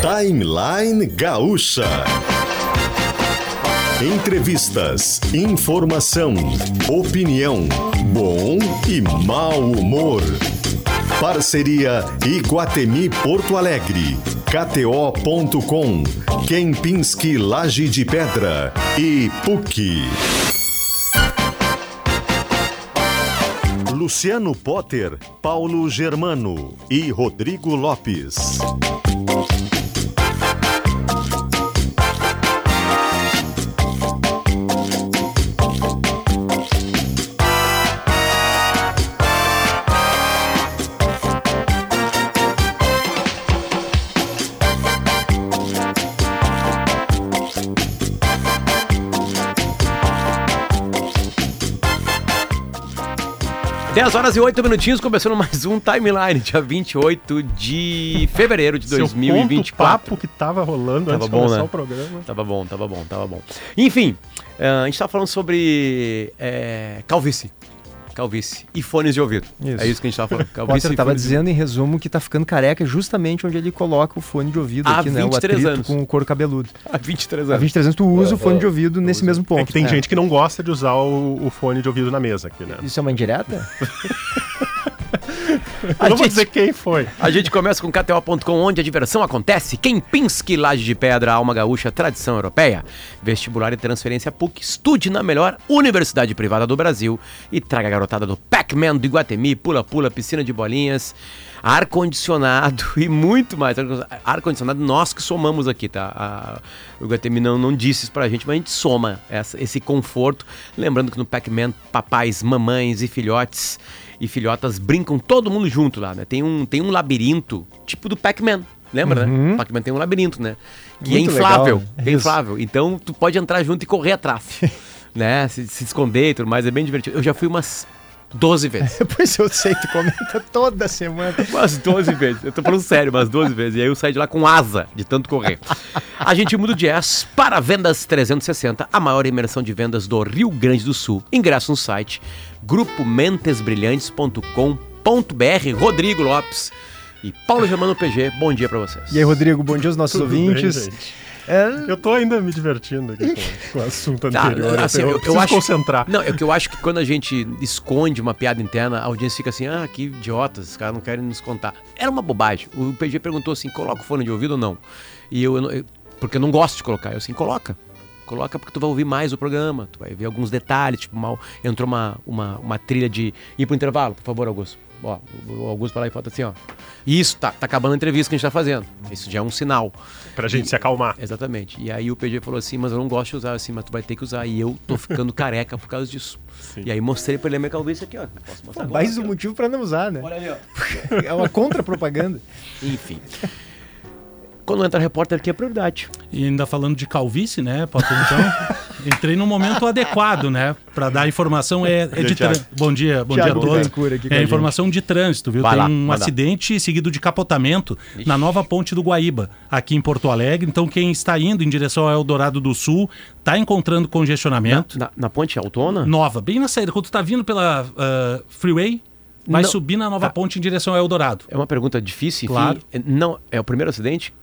Timeline Gaúcha. Entrevistas, informação, opinião, bom e mau humor. Parceria Iguatemi Porto Alegre, KTO.com, Kempinski Laje de Pedra e PUC. Luciano Potter, Paulo Germano e Rodrigo Lopes. 10 horas e 8 minutinhos, começando mais um timeline, dia 28 de fevereiro de Seu 2024. papo que tava rolando Tava antes de bom, começar né? o programa. Tava bom, tava bom, tava bom. Enfim, eh, a gente tava falando sobre eh, calvície. Calvície e fones de ouvido. Isso. É isso que a gente tava falando. Calvície Potter estava de dizendo em resumo que tá ficando careca justamente onde ele coloca o fone de ouvido Há aqui, né? O 23 atrito anos. com o couro cabeludo. Há 23 Há anos. 23 anos tu usa o fone de ouvido nesse mesmo ponto. É que tem gente que não gosta de usar o, o fone de ouvido na mesa aqui, né? Isso é uma indireta? Não vou dizer quem foi. A gente começa com KTO.com, onde a diversão acontece. Kempinski, Laje de Pedra, Alma Gaúcha, tradição europeia. Vestibular e transferência PUC. Estude na melhor universidade privada do Brasil. E traga a garotada do Pac-Man do Iguatemi, pula-pula, piscina de bolinhas, ar-condicionado e muito mais. Ar-condicionado, nós que somamos aqui, tá? A- o Iguatemi não, não disse isso pra gente, mas a gente soma essa- esse conforto. Lembrando que no Pac-Man, papais, mamães e filhotes e filhotas brincam todo mundo junto lá, né? Tem um, tem um labirinto, tipo do Pac-Man. Lembra, né? Pac-Man tem um labirinto, né? Que é inflável. né? É inflável. Então tu pode entrar junto e correr atrás. né? Se, se esconder e tudo mais. É bem divertido. Eu já fui umas 12 vezes. Pois eu sei, tu comenta toda semana. Umas 12 vezes. Eu tô falando sério, umas 12 vezes. E aí eu saí de lá com asa de tanto correr. A gente muda o jazz para Vendas 360, a maior imersão de vendas do Rio Grande do Sul. Ingresso no site grupomentesbrilhantes.com.br. Rodrigo Lopes e Paulo Germano PG, bom dia pra vocês. E aí, Rodrigo, bom dia aos nossos Tudo bem, ouvintes. gente? É, Eu tô ainda me divertindo aqui com, com o assunto Tá, anterior. assim, eu, eu- eu acho- concentrar. Não, é que eu acho que quando a gente esconde uma piada interna, a audiência fica assim, ah, que idiotas, os caras não querem nos contar. Era uma bobagem. O PG perguntou assim, coloca o fone de ouvido ou não? E eu, eu- porque eu não gosto de colocar. Eu assim, coloca. Coloca porque tu vai ouvir mais o programa, tu vai ver alguns detalhes, tipo, mal, entrou uma, uma, uma trilha de ir pro intervalo, por favor, Augusto. Ó, o Augusto vai lá e falta assim, ó. Isso, tá, tá acabando a entrevista que a gente tá fazendo. Isso já é um sinal. Pra gente se acalmar. Exatamente. E aí o PG falou assim, mas eu não gosto de usar assim, mas tu vai ter que usar. E eu tô ficando careca por causa disso. Sim. E aí mostrei pra ele a minha calvície aqui, ó. Posso mostrar agora? mais um motivo pra não usar, né? Olha ali, ó. É uma contra-propaganda. Enfim. Quando entra repórter aqui é prioridade. E ainda falando de calvície, né, Potter? Então, entrei no momento adequado, né, para dar informação. É, é de. Bom dia, bom Thiago dia a todos. A É gente. informação de trânsito, viu? Vai Tem lá, um acidente seguido de capotamento na nova ponte do Guaíba, aqui em Porto Alegre. Então, quem está indo em direção ao Eldorado do Sul está encontrando congestionamento. Na, na ponte autona? Nova, bem na saída. Quando tu tá vindo pela ah, Freeway, vai Não. subir na nova Tá. ponte em direção ao Eldorado. É uma pergunta difícil, enfim. Claro. É- Não, é o primeiro acidente?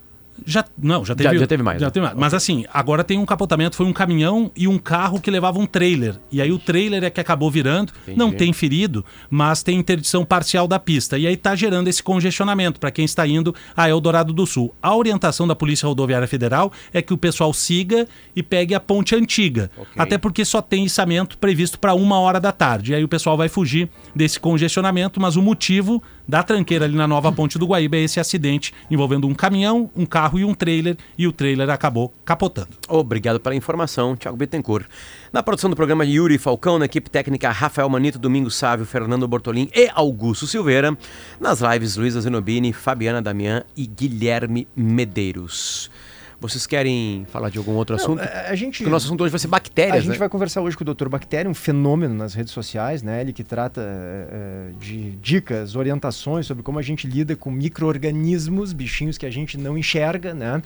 Já, não, já teve, Já- já teve mais, já né? teve mais. Mas assim, agora tem um capotamento, foi um caminhão e um carro que levava um trailer. E aí o trailer é que acabou virando, Entendi. não tem ferido, mas tem interdição parcial da pista. E aí tá gerando esse congestionamento para quem está indo a Eldorado do Sul. A orientação da Polícia Rodoviária Federal é que o pessoal siga e pegue a ponte antiga. Ok. Até porque só tem içamento previsto para uma hora da tarde. E aí o pessoal vai fugir desse congestionamento, mas o motivo da tranqueira ali na nova ponte do Guaíba esse acidente envolvendo um caminhão, um carro e um trailer, e o trailer acabou capotando. Obrigado pela informação, Thiago Bittencourt. Na produção do programa Yuri Falcão, na equipe técnica Rafael Manito, Domingos Sávio, Fernando Bortolim e Augusto Silveira. Nas lives Luísa Zenobini, Fabiana Damian e Guilherme Medeiros. Vocês querem falar de algum outro assunto? A, a gente, Porque o nosso assunto hoje vai ser bactérias, a gente né? vai conversar hoje com o Dr. Bactéria, um fenômeno nas redes sociais, né? Ele que trata eh, eh, de dicas, orientações sobre como a gente lida com micro-organismos, bichinhos que a gente não enxerga, né?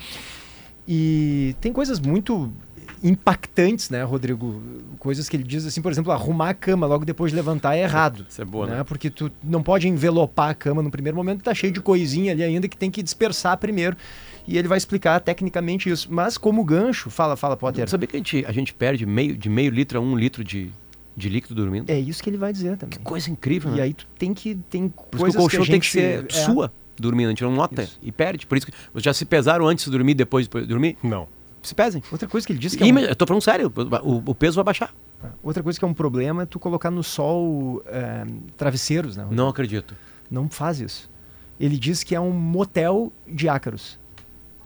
E tem coisas muito impactantes, né, Rodrigo? Coisas que ele diz assim, por exemplo, arrumar a cama logo depois de levantar é errado. Isso é boa, né? né? Porque tu não pode envelopar a cama no primeiro momento, tá cheio de coisinha ali ainda que tem que dispersar primeiro. E ele vai explicar tecnicamente isso. Mas como gancho, fala, fala, Potter. Sabia que a gente, a gente perde meio, de meio litro a um litro de, de líquido dormindo? É isso que ele vai dizer também. Coisa incrível, E né? aí tu tem que tem Por isso que coisas o colchão a tem que gente- ser é, sua dormindo, a gente não nota Isso. e perde. Por isso que vocês já se pesaram antes de dormir, depois de dormir? Não. Se pesem. Outra coisa que ele disse que é um- Eu tô falando sério, o, o peso vai baixar. outra coisa que é um problema é tu colocar no sol é, travesseiros, né? Não acredito. Não faz isso. Ele diz que é um motel de ácaros.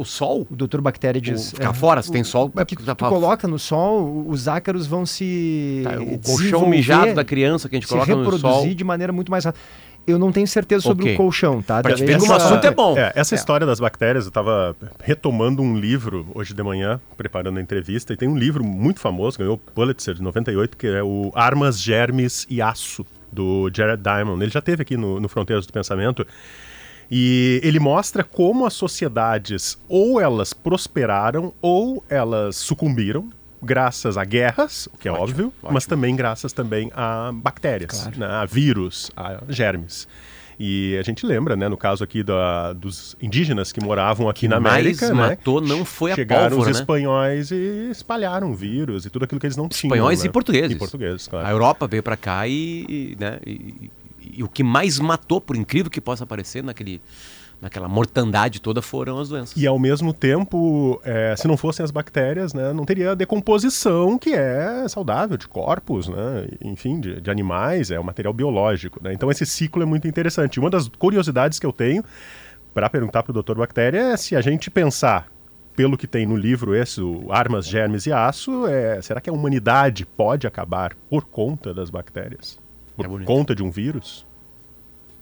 O sol? O doutor Bactéria diz. ficar é, fora, se tem sol, é que porque tu, tá tu coloca no sol, os ácaros vão se. Tá, o colchão mijado da criança que a gente se coloca no reproduzir sol. de maneira muito mais rápida. Eu não tenho certeza sobre Ok. o colchão, tá? Pra Deve- ver como o essa- assunto é bom. É, essa É. história das bactérias, eu estava retomando um livro hoje de manhã, preparando a entrevista, e tem um livro muito famoso, ganhou o Pulitzer de 98, que é o Armas, Germes e Aço, do Jared Diamond. Ele já teve aqui no, no Fronteiras do Pensamento. E ele mostra como as sociedades ou elas prosperaram ou elas sucumbiram graças a guerras, o que é Ótimo, óbvio, ótimo. mas também graças também a bactérias, né, a vírus, a germes. E a gente lembra, né, no caso aqui da, dos indígenas que moravam aqui na mais América, né, matou não foi a chegaram pólvora, os né? espanhóis e espalharam vírus e tudo aquilo que eles não tinham. Espanhóis né? e portugueses. E portugueses, claro. A Europa veio pra cá e, e, né, e- e- o que mais matou, por incrível que possa parecer, naquele, naquela mortandade toda foram as doenças. E ao mesmo tempo, é, se não fossem as bactérias, né, não teria a decomposição que é saudável de corpos, né, enfim, de, de animais, é um material biológico. Né? Então esse ciclo é muito interessante. Uma das curiosidades que eu tenho para perguntar para o Dr. Bactéria é se a gente pensar pelo que tem no livro esse, o Armas, Germes e Aço, é, será que a humanidade pode acabar por conta das bactérias? Por É conta de um vírus?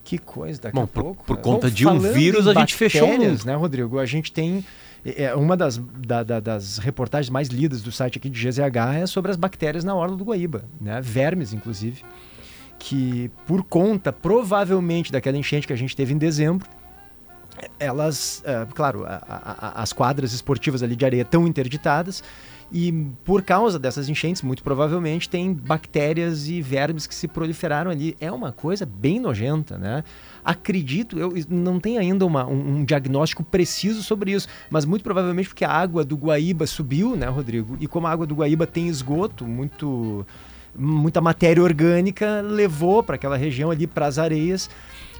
Que coisa, daqui Bom, a por- pouco. por né? conta de um vírus, a gente fechou o mundo. né, Rodrigo? A gente tem. É, uma das, da- da- das reportagens mais lidas do site aqui de GZH é sobre as bactérias na Orla do Guaíba, né? Vermes, inclusive, que por conta, provavelmente, daquela enchente que a gente teve em dezembro, elas, é, claro, a- a- a- as quadras esportivas ali de areia estão interditadas e por causa dessas enchentes, muito provavelmente, tem bactérias e vermes que se proliferaram ali. É uma coisa bem nojenta, né? Acredito, eu não tenho ainda uma- um, um diagnóstico preciso sobre isso, mas muito provavelmente porque a água do Guaíba subiu, né, Rodrigo? E como a água do Guaíba tem esgoto, muito muita matéria orgânica levou para aquela região ali, para as areias,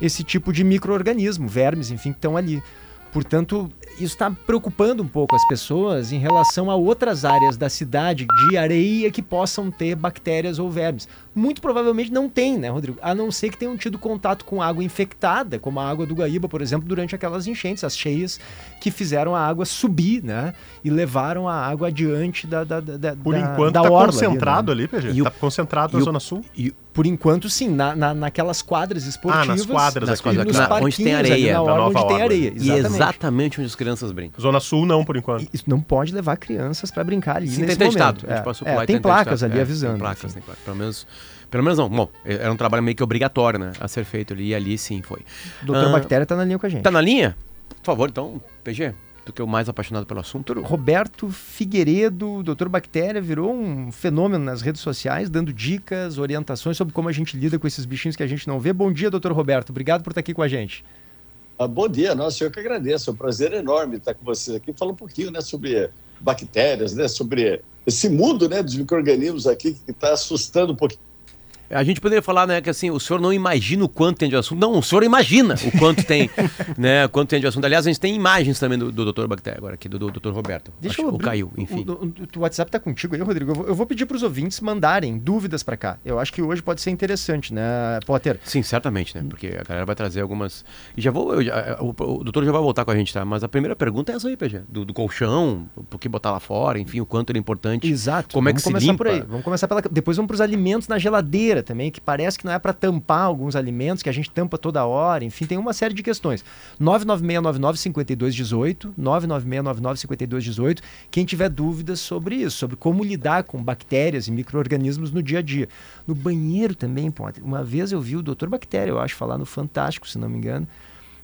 esse tipo de micro-organismo, vermes, enfim, que estão ali. Portanto, isso está preocupando um pouco as pessoas em relação a outras áreas da cidade de areia que possam ter bactérias ou vermes. Muito provavelmente não tem, né, Rodrigo? A não ser que tenham tido contato com água infectada, como a água do Guaíba, por exemplo, durante aquelas enchentes, as cheias que fizeram a água subir, né? E levaram a água adiante da, da, da, Por da- enquanto está concentrado ali, né? ali, PG? Está concentrado na o- Zona Sul? E Por enquanto, sim, na, na- naquelas quadras esportivas. Ah, nas quadras Nas quadras aqui, nos na- onde tem ali areia, na da orla nova onde tem areia. e exatamente onde as crianças brincam. Zona Sul não, por enquanto. E Isso não pode levar crianças para brincar ali Sim, nesse tem momento. É, passou é, tem tá placas ali É, avisando. Tem placas, enfim. tem placas. Pelo menos, pelo menos não. Bom, era um trabalho meio que obrigatório, né? A ser feito ali. E ali sim foi. Doutor Ah, Bactéria tá na linha com a gente. Tá na linha? Por favor, então, PG, tu que é o mais apaixonado pelo assunto. Roberto Figueiredo, Doutor Bactéria, virou um fenômeno nas redes sociais, dando dicas, orientações sobre como a gente lida com esses bichinhos que a gente não vê. Bom dia, doutor Roberto. Obrigado por estar aqui com a gente. Ah, bom dia, nossa, eu que agradeço. É um prazer enorme estar com vocês aqui. Falar um pouquinho né, sobre bactérias, né, sobre esse mundo né, dos micro-organismos aqui que está assustando um pouquinho. A gente poderia falar, né, que assim, o senhor não imagina o quanto tem de assunto. Não, o senhor imagina o quanto tem, né, quanto tem de assunto. Aliás, a gente tem imagens também do, do Dr. Bactéria agora aqui, do, do Dr. Roberto. Deixa Acho- eu abrir- caiu, enfim. O, o- o WhatsApp tá contigo aí, Rodrigo. Eu vou, eu vou pedir para os ouvintes mandarem dúvidas para cá. Eu acho que hoje pode ser interessante, né, Potter? Sim, certamente, né? Porque a galera vai trazer algumas. E já vou. eu já- o, o doutor já vai voltar com a gente, tá? Mas a primeira pergunta é essa aí, PG. Do, do colchão, por que botar lá fora, enfim, o quanto ele é importante. Exato. Como é vamos que se começar limpa? por aí. Vamos começar pela. Depois vamos para os alimentos na geladeira também, que parece que não é para tampar alguns alimentos que a gente tampa toda hora. Enfim, tem uma série de questões. 996995218, 996995218. Quem tiver dúvidas sobre isso, sobre como lidar com bactérias e micro-organismos no dia a dia. No banheiro também, pode. Uma vez eu vi o Dr. Bactéria, eu acho, falar no Fantástico, se não me engano,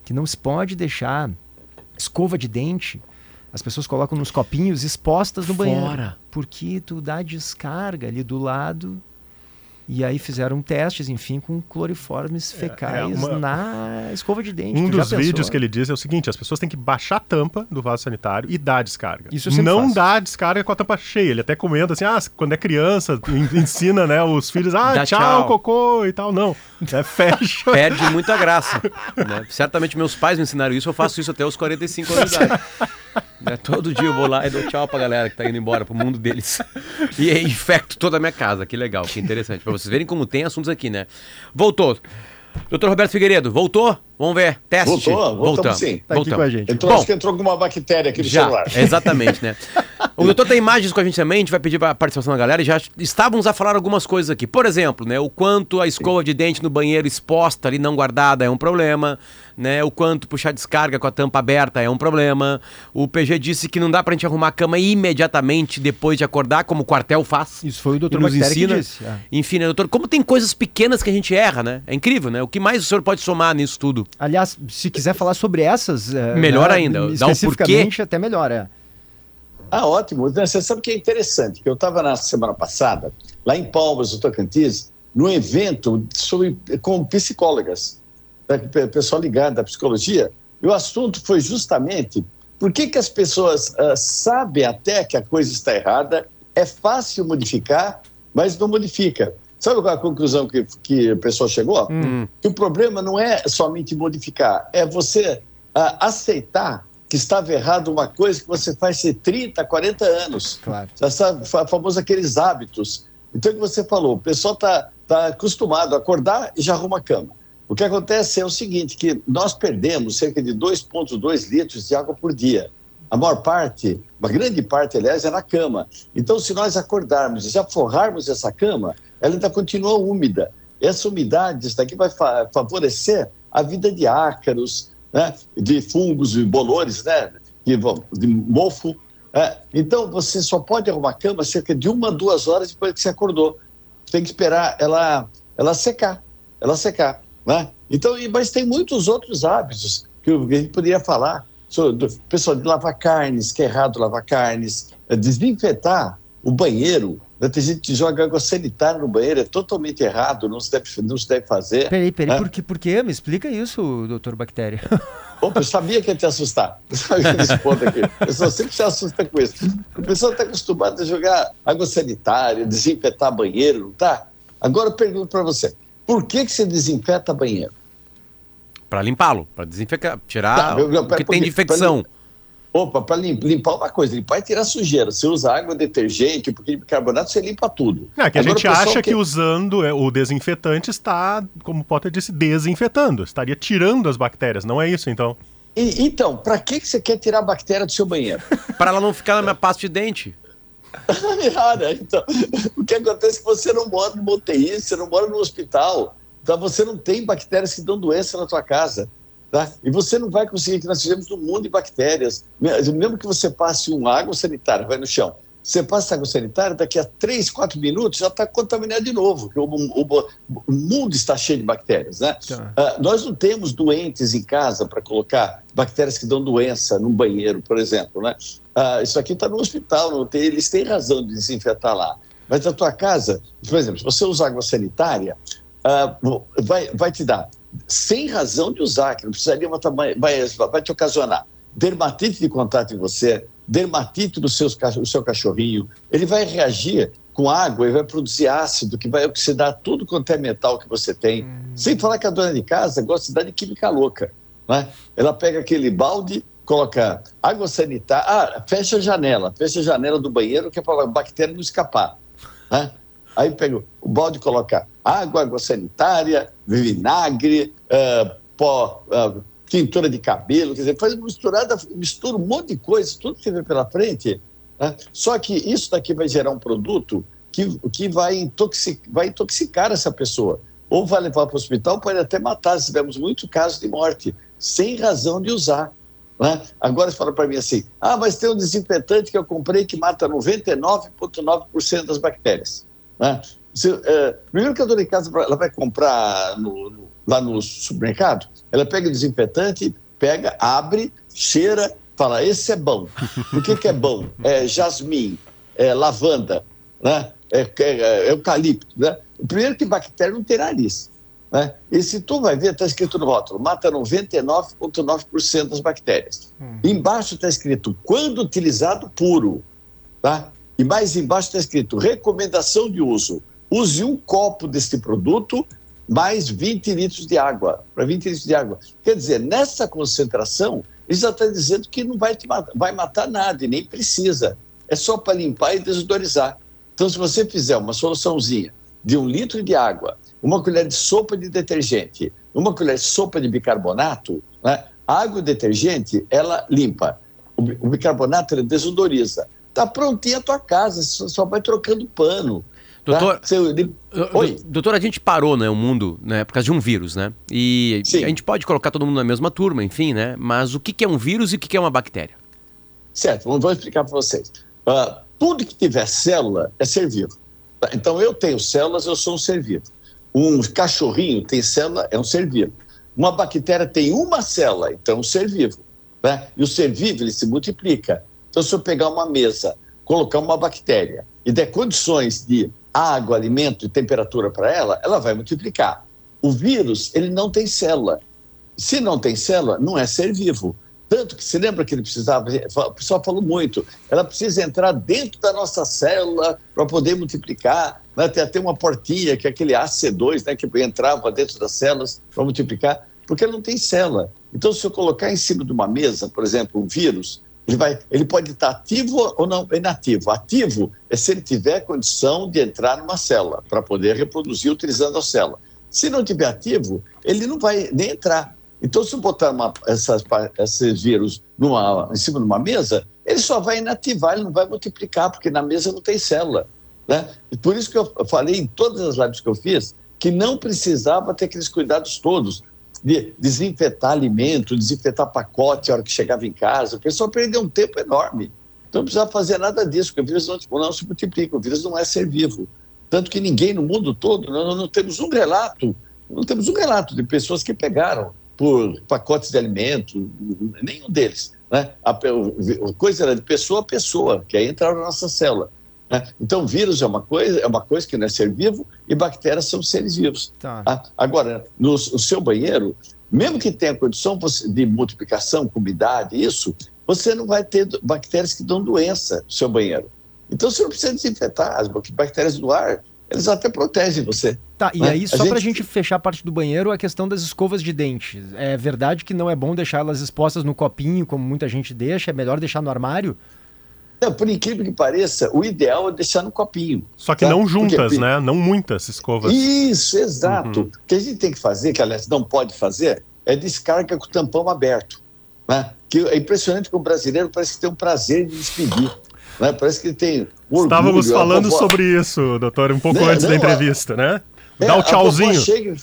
que não se pode deixar escova de dente As pessoas colocam nos copinhos expostas no banheiro. Fora. Porque tu dá descarga ali do lado. E aí fizeram testes, enfim, com cloriformes fecais é uma- na escova de dente. Um dos vídeos que ele diz é o seguinte: as pessoas têm que baixar a tampa do vaso sanitário e dar a descarga. Isso Não faço. dá a descarga com a tampa cheia. Ele até comenta assim: ah, quando é criança, en- ensina né, os filhos, ah, Dá tchau, tchau. cocô e tal. Não. É, fecha. Perde muita graça. né? Certamente meus pais me ensinaram isso, eu faço isso até os 45 anos de idade. Né? Todo dia eu vou lá e dou tchau pra galera que tá indo embora pro mundo deles. E aí infecto toda a minha casa. Que legal, que interessante. Pra vocês verem como tem assuntos aqui, né? Voltou. Doutor Roberto Figueiredo, voltou? Vamos ver. Teste. Voltou, voltamos Voltamos. sim. Tá aqui com a gente. Entrou, Bom, acho que entrou alguma bactéria aqui no já, celular. exatamente, né? O doutor tem imagens com a gente também, a gente vai pedir a participação da galera já estávamos a falar algumas coisas aqui. Por exemplo, né, o quanto a escova de dente no banheiro exposta ali, não guardada, é um problema, né? O quanto puxar descarga com a tampa aberta é um problema. O PG disse que não dá pra gente arrumar a cama imediatamente depois de acordar, como o quartel faz. Isso foi o doutor nos Bactéria que ensina. disse. é. Enfim, né, doutor, como tem coisas pequenas que a gente erra, né? É incrível, né? O que mais o senhor pode somar nisso tudo? Aliás, se quiser falar sobre essas. é, Melhor ainda, dá o Especificamente, até melhor, é. Ah, ótimo. Você sabe o que é interessante? Que eu estava na semana passada, lá em Palmas, no Tocantins, num evento sobre, com psicólogas, né, pe- pessoal ligado à psicologia, e o assunto foi justamente por que, que as pessoas ah, sabem até que a coisa está errada, é fácil modificar, mas não modifica. Sabe qual é a conclusão que, que a pessoa chegou? Hum. que o problema não é somente modificar, é você ah, aceitar que estava errado uma coisa que você faz há 30, 40 anos. Claro. Já sabe, fa- famoso aqueles hábitos. Então, o que você falou, o pessoal está tá acostumado a acordar e já arruma a cama. O que acontece é o seguinte, que nós perdemos cerca de 2,2 litros de água por dia. A maior parte, uma grande parte, aliás, é na cama. Então, se nós acordarmos e já forrarmos essa cama, ela ainda continua úmida. Essa umidade, isso daqui vai fa- favorecer a vida de ácaros, né? de fungos e bolores, né? de, de mofo. né? Então, você só pode arrumar a cama cerca de uma, duas horas depois que você acordou. Tem que esperar ela, ela secar, ela secar. Né? Então, mas tem muitos outros hábitos que a gente poderia falar. Pessoal, de lavar carnes, que é errado lavar carnes, é desinfetar o banheiro. Né? Tem gente que joga água sanitária no banheiro, é totalmente errado, não se deve, não se deve fazer. Peraí, peraí, É. por, que, por quê? Me explica isso, doutor Bactéria. Opa, eu sabia que ia te assustar. Esse ponto aqui? O pessoal sempre se assusta com isso. O pessoal está acostumado a jogar água sanitária, desinfetar banheiro, não tá? Agora eu pergunto para você, por que, que você desinfeta banheiro? Pra limpá-lo, pra desinfetar, tirar Tá, eu- eu- o que tem de infecção. Opa, para limpar uma coisa, limpar e tirar sujeira. Você usa água, detergente, um pouquinho de bicarbonato, você limpa tudo. É, que a Agora, gente o pessoal acha que quer- usando é, o desinfetante está, como o Potter disse, desinfetando. Estaria tirando as bactérias. Não é isso, então. E- então, para que, que você quer tirar a bactéria do seu banheiro? Pra ela não ficar na minha pasta de dente. Cara, então, o que acontece é que você não mora no UTI, você não mora no hospital, tá? você não tem bactérias que dão doença na tua casa. Tá? E você não vai conseguir, que nós fizemos um mundo de bactérias. Mesmo que você passe uma água sanitária, vai no chão, você passa água sanitária, daqui a 3, 4 minutos já está contaminado de novo, o, o- o mundo está cheio de bactérias. Né? Tá. Ah, nós não temos doentes em casa para colocar bactérias que dão doença num banheiro, por exemplo. Né? Ah, isso aqui está no hospital, eles têm razão de desinfetar lá. Mas na tua casa, por exemplo, se você usar água sanitária, ah, vai, vai te dar, sem razão de usar, que não precisaria, mas vai, vai, te ocasionar dermatite de contato em você, dermatite do seus, ca- do seu cachorrinho, ele vai reagir com água e vai produzir ácido que vai oxidar tudo quanto é metal que você tem. Sem falar que a dona de casa gosta de dar de química louca. Né? Ela pega aquele balde, coloca água sanitária, ah, fecha a janela, fecha a janela do banheiro que é para a bactéria não escapar. Né? Aí pega o balde, coloca água, água sanitária, vinagre, ah, pó, ah, tintura de cabelo, quer dizer, faz misturada, mistura um monte de coisas, tudo que vem pela frente. né? Só que isso daqui vai gerar um produto que, que vai, intoxic, vai intoxicar essa pessoa. Ou vai levar para o hospital, pode até matar. Tivemos muitos casos de morte, sem razão de usar. né? Agora você fala para mim assim: ah, mas tem um desinfetante que eu comprei que mata 99,9% das bactérias. Né? Se, eh, primeiro que a dona de casa ela vai comprar no- no- lá no supermercado, ela pega o desinfetante, pega, abre, cheira, Fala, esse é bom. O que, que é bom? É jasmim, é lavanda, né? é, é, é eucalipto. Né? O primeiro que bactéria não tem nariz. Né? E se tu vai ver, está escrito no rótulo, mata 99,9% das bactérias. Hum. Embaixo está escrito, quando utilizado puro. Tá? E mais embaixo está escrito, recomendação de uso. Use um copo deste produto mais 20 litros de água, para 20 litros de água. Quer dizer, nessa concentração, ele já está dizendo que não vai, te matar, vai matar nada e nem precisa. É só para limpar e desodorizar. Então, se você fizer uma soluçãozinha de um litro de água, uma colher de sopa de detergente, uma colher de sopa de bicarbonato, né? a água e detergente, ela limpa. O, o bicarbonato, ele desodoriza. Está prontinha a tua casa, só vai trocando pano. Doutor, tá? Oi. doutor, a gente parou, né, o mundo, né, por causa de um vírus, né? E Sim. a gente pode colocar todo mundo na mesma turma, enfim, né? Mas o que, que é um vírus e o que, que é uma bactéria? Certo, vou explicar para vocês. Uh, tudo que tiver célula é ser vivo. Tá? Então, eu tenho células, eu sou um ser vivo. Um cachorrinho tem célula, é um ser vivo. Uma bactéria tem uma célula, então é um ser vivo. Né? E o ser vivo, ele se multiplica. Então, se eu pegar uma mesa, colocar uma bactéria e der condições de água, alimento e temperatura para ela, ela vai multiplicar. O vírus, ele não tem célula. Se não tem célula, não é ser vivo. Tanto que se lembra que ele precisava, o pessoal falou muito, ela precisa entrar dentro da nossa célula para poder multiplicar. Né? Tem até uma portinha, que é aquele AC2, né, que entrava dentro das células para multiplicar, porque ele não tem célula. Então, se eu colocar em cima de uma mesa, por exemplo, um vírus, ele, vai, ele pode estar ativo ou não inativo. Ativo é se ele tiver condição de entrar numa célula para poder reproduzir utilizando a célula. Se não tiver ativo, ele não vai nem entrar. Então, se eu botar uma, essas, esses vírus numa, em cima de uma mesa, ele só vai inativar, ele não vai multiplicar, porque na mesa não tem célula. Né? E por isso que eu falei em todas as lives que eu fiz que não precisava ter aqueles cuidados todos de desinfetar alimento, desinfetar pacote a hora que chegava em casa. O pessoal perdeu um tempo enorme. Então não precisava fazer nada disso, porque o vírus não, não se multiplica, o vírus não é ser vivo. Tanto que ninguém no mundo todo, nós não temos um relato, não temos um relato de pessoas que pegaram por pacotes de alimento, nenhum deles. Né? A, coisa era de pessoa a pessoa, que aí entraram na nossa célula. Né? Então, vírus é uma coisa, é uma coisa que não é ser vivo e bactérias são seres vivos. Tá. Ah, agora, no, no, seu banheiro, mesmo que tenha condição de multiplicação com umidade, isso, você não vai ter bactérias que dão doença no seu banheiro. Então, você não precisa desinfetar. As bactérias do ar, eles até protegem você. Tá, e né? aí, só a gente... gente fechar a parte do banheiro, a questão das escovas de dente. É verdade que não é bom deixar elas expostas no copinho, como muita gente deixa, é melhor deixar no armário? Não, por incrível que pareça, o ideal é deixar no copinho. Só que tá? não juntas, Porque... né? Não muitas escovas. Isso, exato. Uhum. O que a gente tem que fazer, que aliás não pode fazer, é descarga com o tampão aberto. Né? Que é impressionante que o brasileiro parece que tem um prazer de despedir. Né? Parece que tem orgulho. Estávamos falando vovó... sobre isso, doutor, um pouco né? antes não, da entrevista, a... né? Dá é, o tchauzinho. Chega...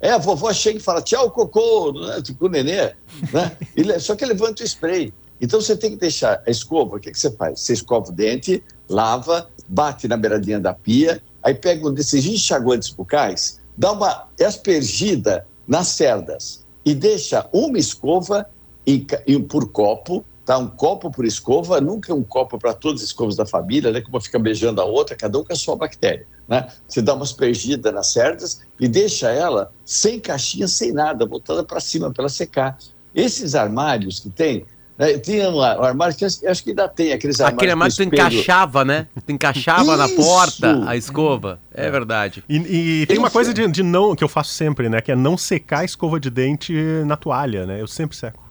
É, a vovó chega e fala tchau, cocô, né? tipo o nenê, né? Ele... Só que levanta o spray. Então você tem que deixar a escova, o que, que você faz? Você escova o dente, lava, bate na beiradinha da pia, aí pega um desses enxaguantes bucais, dá uma aspergida nas cerdas e deixa uma escova em, em, por copo, tá? Um copo por escova, nunca um copo para todas as escovas da família, né? Como fica beijando a outra, cada um com a sua bactéria, né? Você dá uma aspergida nas cerdas e deixa ela sem caixinha, sem nada, botada para cima para ela secar. Esses armários que tem, é, tinha um armário que acho que ainda tem, aqueles armários. Aquele armário que tu encaixava, né? Tu encaixava na porta a escova. É verdade. E, e tem uma coisa de, de, não, que eu faço sempre, né? Que é não secar a escova de dente na toalha, né? Eu sempre seco.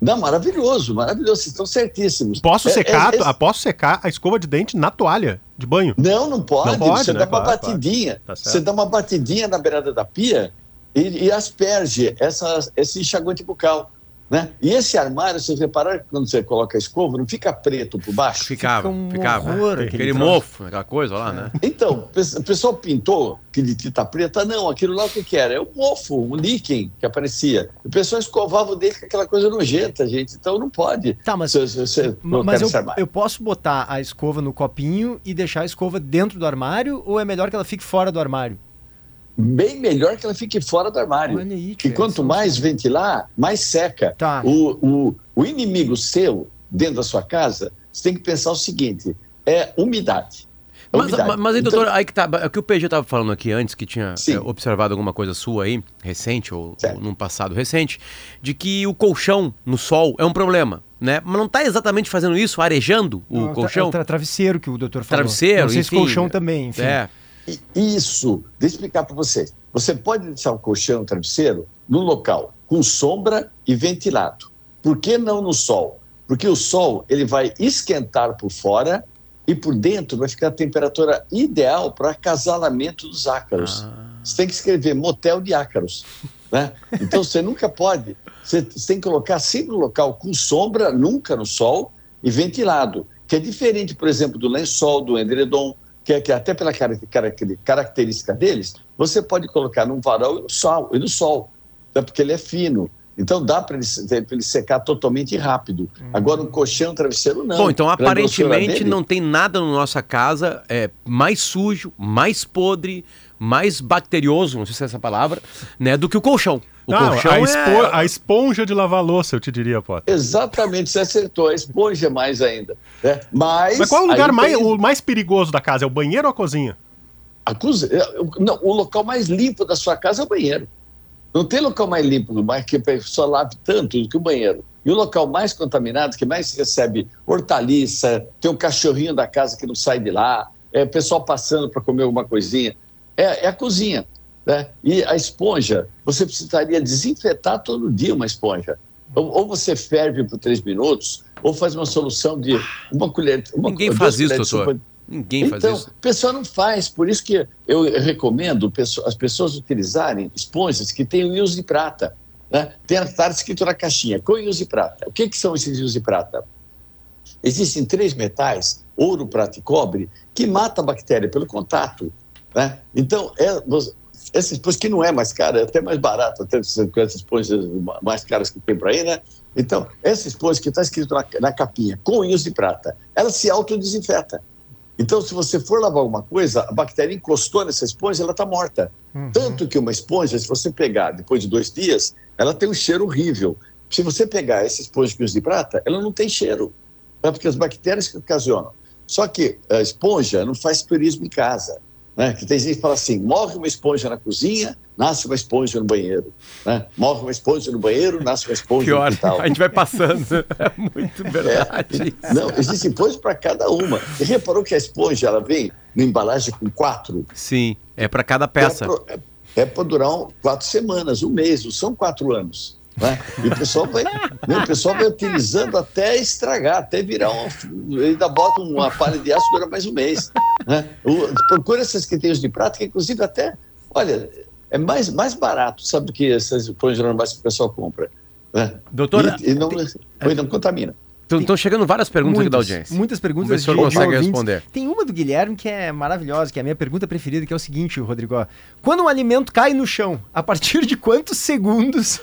Não, maravilhoso, maravilhoso, vocês estão certíssimos. Posso é, secar, é, é, posso secar a escova de dente na toalha de banho? Não, não pode. Não pode você né? dá uma claro, batidinha. Claro. Tá você dá uma batidinha na beirada da pia e, e asperge essa, esse enxaguante bucal. Né? E esse armário, vocês repararam que quando você coloca a escova, não fica preto por baixo? Ficava, fica um ficava. Horror, aquele mofo, aquela coisa lá, né? Então, o pessoal pintou que de tinta preta, não, aquilo lá o que, que era? É o mofo, o líquen que aparecia. O pessoal escovava o dente com aquela coisa nojenta, gente. Então não pode. Tá, mas, mas eu, eu posso botar a escova no copinho e deixar a escova dentro do armário ou é melhor que ela fique fora do armário? Bem melhor que ela fique fora do armário. Olha aí, que tio, quanto mais ventilar, mais seca. Tá. O, o, o inimigo seu, dentro da sua casa, você tem que pensar o seguinte: é umidade. É Mas, umidade. mas, mas aí, Então, doutor, aí que tá. É o que o PG tava falando aqui antes, que tinha é, observado alguma coisa sua aí, recente, ou, Certo. ou num passado recente, de que o colchão no sol é um problema, né? Mas não tá exatamente fazendo isso, arejando o Não, colchão? é o tra- travesseiro que o doutor falou. Travesseiro, Não sei se enfim. colchão também, enfim. É. Isso, deixa eu explicar para você. Você pode deixar o colchão, o travesseiro, no local com sombra e ventilado. Por que não no sol? Porque o sol ele vai esquentar por fora e por dentro vai ficar a temperatura ideal para acasalamento dos ácaros. Você tem que escrever motel de ácaros. Né? Então você nunca pode. Você você tem que colocar sempre no local com sombra, nunca no sol, e ventilado. Que é diferente, por exemplo, do lençol, do edredom, que, é, que até pela cara- cara- característica deles, você pode colocar num varal e no sol, e no sol né? porque ele é fino. Então dá para ele, ele secar totalmente rápido. Agora um colchão, um travesseiro, não. Bom, então aparentemente não tem nada na nossa casa é, mais sujo, mais podre, mais bacterioso, não sei se é essa palavra, né, do que o colchão. O Não, colchão a, é... espo- a esponja de lavar louça, eu te diria, Potter. Exatamente, você acertou. A esponja mais ainda. Né? Mas, Mas qual é o lugar mais, tem o mais perigoso da casa? É o banheiro ou a cozinha? a cozi- não, o local mais limpo da sua casa é o banheiro. Não tem local mais limpo, mais que a pessoa lave tanto do que o banheiro. E o local mais contaminado, que mais recebe hortaliça, tem um cachorrinho da casa que não sai de lá, é o pessoal passando para comer alguma coisinha, é, é a cozinha. Né? E a esponja, você precisaria desinfetar todo dia uma esponja. Ou, ou você ferve por três minutos, ou faz uma solução de uma colher. Uma, Ninguém faz isso, doutor. sopa Ninguém faz então, isso. o pessoal não faz, por isso que eu recomendo as pessoas utilizarem esponjas que tenham íons de prata. Né? Tem está escrito na caixinha, com íons de prata. O que, que são esses íons de prata? Existem três metais, ouro, prata e cobre, que matam a bactéria pelo contato. Né? Então, é, você- essa esponja que não é mais cara, é até mais barato, até com essas esponjas ma- mais caras que tem por aí, né? Então, essa esponja que está escrito na, na capinha, com íons de prata, ela se autodesinfeta. Então, se você for lavar alguma coisa, a bactéria encostou nessa esponja, ela está morta. Tanto que uma esponja, se você pegar depois de dois dias, ela tem um cheiro horrível. Se você pegar essa esponja com íons de prata, ela não tem cheiro. É porque as bactérias que ocasionam. Só que a esponja não faz turismo em casa. Né? Que tem gente que fala assim: morre uma esponja na cozinha, nasce uma esponja no banheiro. Né? Morre uma esponja no banheiro, nasce uma esponja Pior, no quintal. a gente vai passando. É muito verdade. É. Não, existe esponja para cada uma. E reparou que a esponja ela vem na embalagem com quatro? Sim, é para cada peça. É para durar um- quatro semanas, um mês, não são quatro anos. Né? E o pessoal vai, né, o pessoal vai utilizando até estragar, até virar um. Ainda bota uma palha de aço dura mais um mês. Né? Procura essas que tem os de prata, que inclusive até, olha, é mais, mais barato, sabe, do que essas esponjas normais que o pessoal compra. Né? Doutora, e, e não, oi, não contamina. Estão chegando várias perguntas aqui da Muitas, audiência. Muitas perguntas Vamos ver se o senhor consegue ouvintes. responder. Tem uma do Guilherme que é maravilhosa, que é a minha pergunta preferida, que é o seguinte, Rodrigo. Quando um alimento cai no chão, a partir de quantos segundos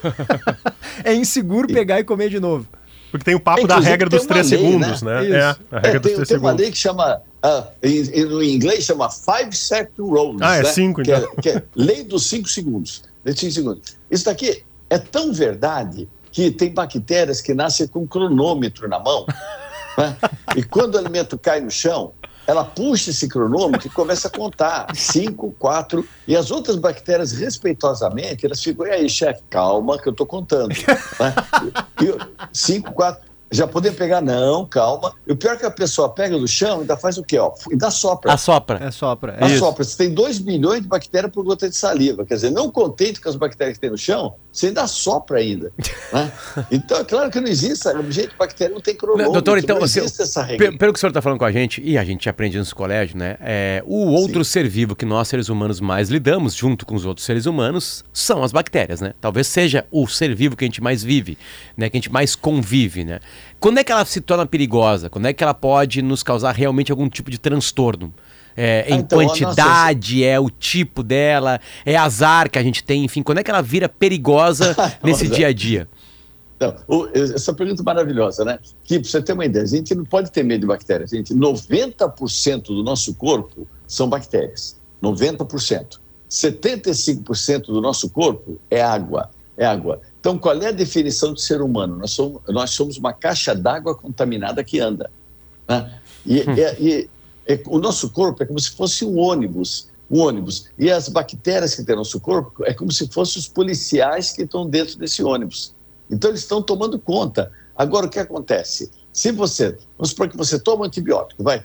é inseguro pegar e comer de novo? Porque tem o papo da regra tem dos uma três lei, segundos, né? né? É, a regra É, dos tem, três tem uma segundos. lei que chama, ah, em- em- no inglês chama Five Second Rules. Ah, é né? cinco, que é, então. que é lei dos cinco segundos. Lei dos cinco segundos. Isso daqui é tão verdade que tem bactérias que nascem com um cronômetro na mão. né? E quando o alimento cai no chão, ela puxa esse cronômetro e começa a contar. Cinco, quatro. E as outras bactérias, respeitosamente, elas ficam, e aí, chefe, calma que eu estou contando. né? E eu- cinco, quatro. Já podem pegar, não, calma. E o pior é que a pessoa pega do chão e ainda faz o quê? Ó, ainda sopra. Assopra. É só pra... A Isso. sopra. Você tem 2 milhões de bactérias por gota de saliva. Quer dizer, não contente com as bactérias que tem no chão, você ainda sopra ainda. né? Então, é claro que não existe. Gente, bactéria não tem cronômetro. Doutor, então, não existe essa regra. Pe- Pelo que o senhor está falando com a gente, e a gente aprende nos colégios, né? É, o outro ser vivo que nós, seres humanos, mais lidamos, junto com os outros seres humanos, são as bactérias, né? Talvez seja o ser vivo que a gente mais vive, né? Que a gente mais convive, né? Quando é que ela se torna perigosa? Quando é que ela pode nos causar realmente algum tipo de transtorno? É, em Ah, então, quantidade, é o tipo dela, é azar que a gente tem, enfim, quando é que ela vira perigosa nesse Nossa. dia a dia? Então, o- essa pergunta é maravilhosa, né? Que, para você ter uma ideia, a gente não pode ter medo de bactérias. Gente, 90% do nosso corpo são bactérias. 90%. 75% do nosso corpo é água. É água. Então, qual é a definição de ser humano? Nós somos, nós somos uma caixa d'água contaminada que anda. Né? E, e- e o nosso corpo é como se fosse um ônibus. Um ônibus. E as bactérias que tem no nosso corpo é como se fossem os policiais que estão dentro desse ônibus. Então, eles estão tomando conta. Agora, o que acontece? Se você, vamos supor que você toma um antibiótico, vai,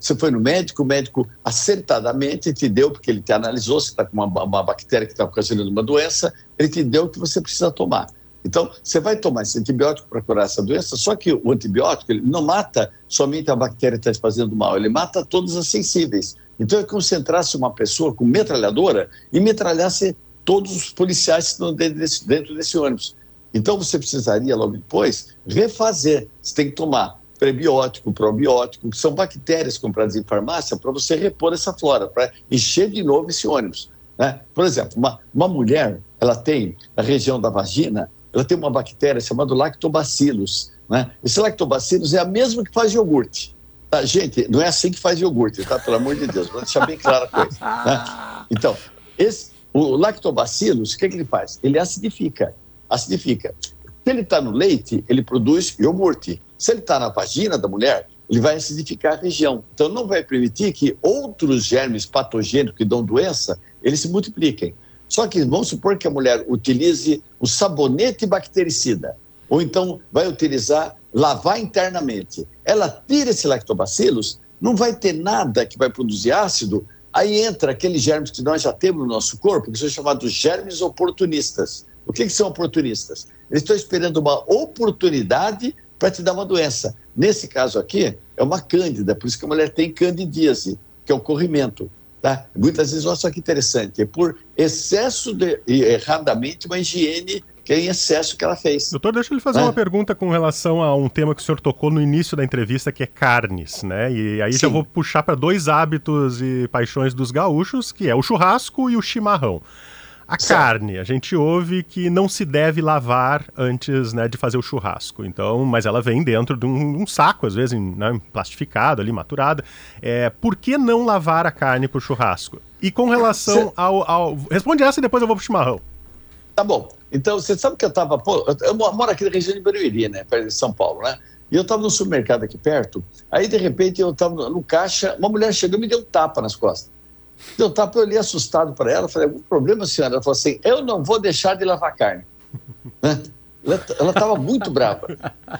você foi no médico, o médico acertadamente te deu, porque ele te analisou, você está com uma, uma bactéria que está ocasionando uma doença, ele te deu o que você precisa tomar. Então, você vai tomar esse antibiótico para curar essa doença, só que o antibiótico ele não mata somente a bactéria que está fazendo mal, ele mata todas as sensíveis. Então, é como se entrasse uma pessoa com metralhadora e metralhasse todos os policiais que estão dentro desse, dentro desse ônibus. Então, você precisaria, logo depois, refazer. Você tem que tomar prebiótico, probiótico, que são bactérias compradas em farmácia para você repor essa flora, para encher de novo esse ônibus. Né? Por exemplo, uma, uma mulher, ela tem, na região da vagina, ela tem uma bactéria chamada lactobacillus. Né? Esse lactobacillus é a mesma que faz iogurte. Tá, gente, não é assim que faz iogurte, tá? Pelo amor de Deus, vou deixar bem clara a coisa. Né? Então, esse, o lactobacillus, o que, que ele faz? Ele acidifica. Acidifica. Se ele está no leite, ele produz iogurte. Se ele está na vagina da mulher, ele vai acidificar a região. Então, não vai permitir que outros germes patogênicos que dão doença, eles se multipliquem. Só que vamos supor que a mulher utilize o sabonete bactericida, ou então vai utilizar lavar internamente. Ela tira esse lactobacillus, não vai ter nada que vai produzir ácido, aí entra aqueles germes que nós já temos no nosso corpo, que são chamados germes oportunistas. O que, que são oportunistas? Eles estão esperando uma oportunidade para te dar uma doença. Nesse caso aqui, é uma cândida, por isso que a mulher tem candidíase, que é o corrimento. Tá? Muitas vezes, olha só que interessante, é por excesso de, erradamente, uma higiene que é em excesso que ela fez. Doutor, deixa eu lhe fazer É. uma pergunta com relação a um tema que o senhor tocou no início da entrevista, que é carnes, né? E aí já Sim. vou puxar para dois hábitos e paixões dos gaúchos, que é o churrasco e o chimarrão. A Certo. carne, a gente ouve que não se deve lavar antes né, de fazer o churrasco. Então, mas ela vem dentro de um, um saco, às vezes né, plastificado ali, maturada. É, por que não lavar a carne para o churrasco? E com relação Cê- ao, ao- Responde essa e depois eu vou pro chimarrão. Tá bom. Então, você sabe que eu estava. Eu mo- moro aqui na região de Barueri, né? Perto de São Paulo, né? E eu estava no supermercado aqui perto. Aí, de repente, eu estava no caixa. Uma mulher chegou e me deu um tapa nas costas. Tapa, eu olhei assustado para ela. Falei: algum problema, senhora? Ela falou assim: eu não vou deixar de lavar carne. Né? Ela estava muito brava.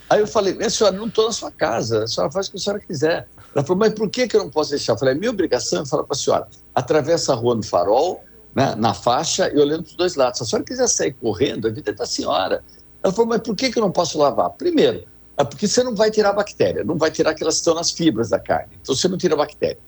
Aí eu falei: minha senhora, não estou na sua casa. A senhora faz o que a senhora quiser. Ela falou: mas por que, que eu não posso deixar? Eu falei: é minha obrigação é falar para a senhora: atravessa a rua no farol né, na faixa e olhando para os dois lados. Se a senhora quiser sair correndo, a vida é da senhora. Ela falou, mas por que, que eu não posso lavar? Primeiro, é porque você não vai tirar a bactéria, não vai tirar que elas estão nas fibras da carne. Então você não tira a bactéria.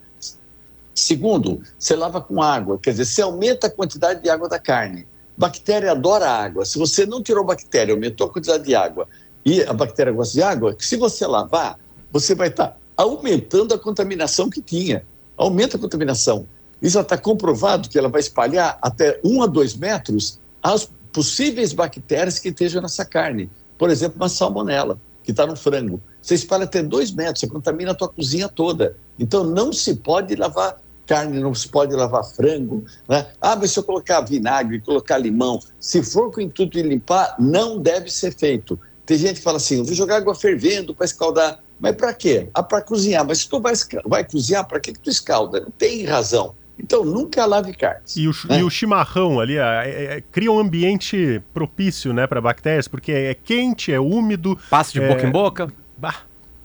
Segundo, você lava com água, quer dizer, você aumenta a quantidade de água da carne. Bactéria adora água. Se você não tirou bactéria, aumentou a quantidade de água e a bactéria gosta de água, se você lavar, você vai estar aumentando a contaminação que tinha. Aumenta a contaminação. Isso está comprovado que ela vai espalhar até um a dois metros as possíveis bactérias que estejam nessa carne. Por exemplo, uma salmonela, que está no frango. Você espalha até dois metros, você contamina a tua cozinha toda. Então, não se pode lavar carne, não se pode lavar frango. Né? Ah, mas se eu colocar vinagre, colocar limão, se for com o intuito de limpar, não deve ser feito. Tem gente que fala assim, eu vou jogar água fervendo para escaldar. Mas para quê? Ah, para cozinhar. Mas se tu vai, vai cozinhar, para que, que tu escalda? Não tem razão. Então, nunca lave carnes. E o, né? e o chimarrão ali é- é- é- cria um ambiente propício né, para bactérias, porque é quente, é úmido. Passa de É. boca em boca. Bah,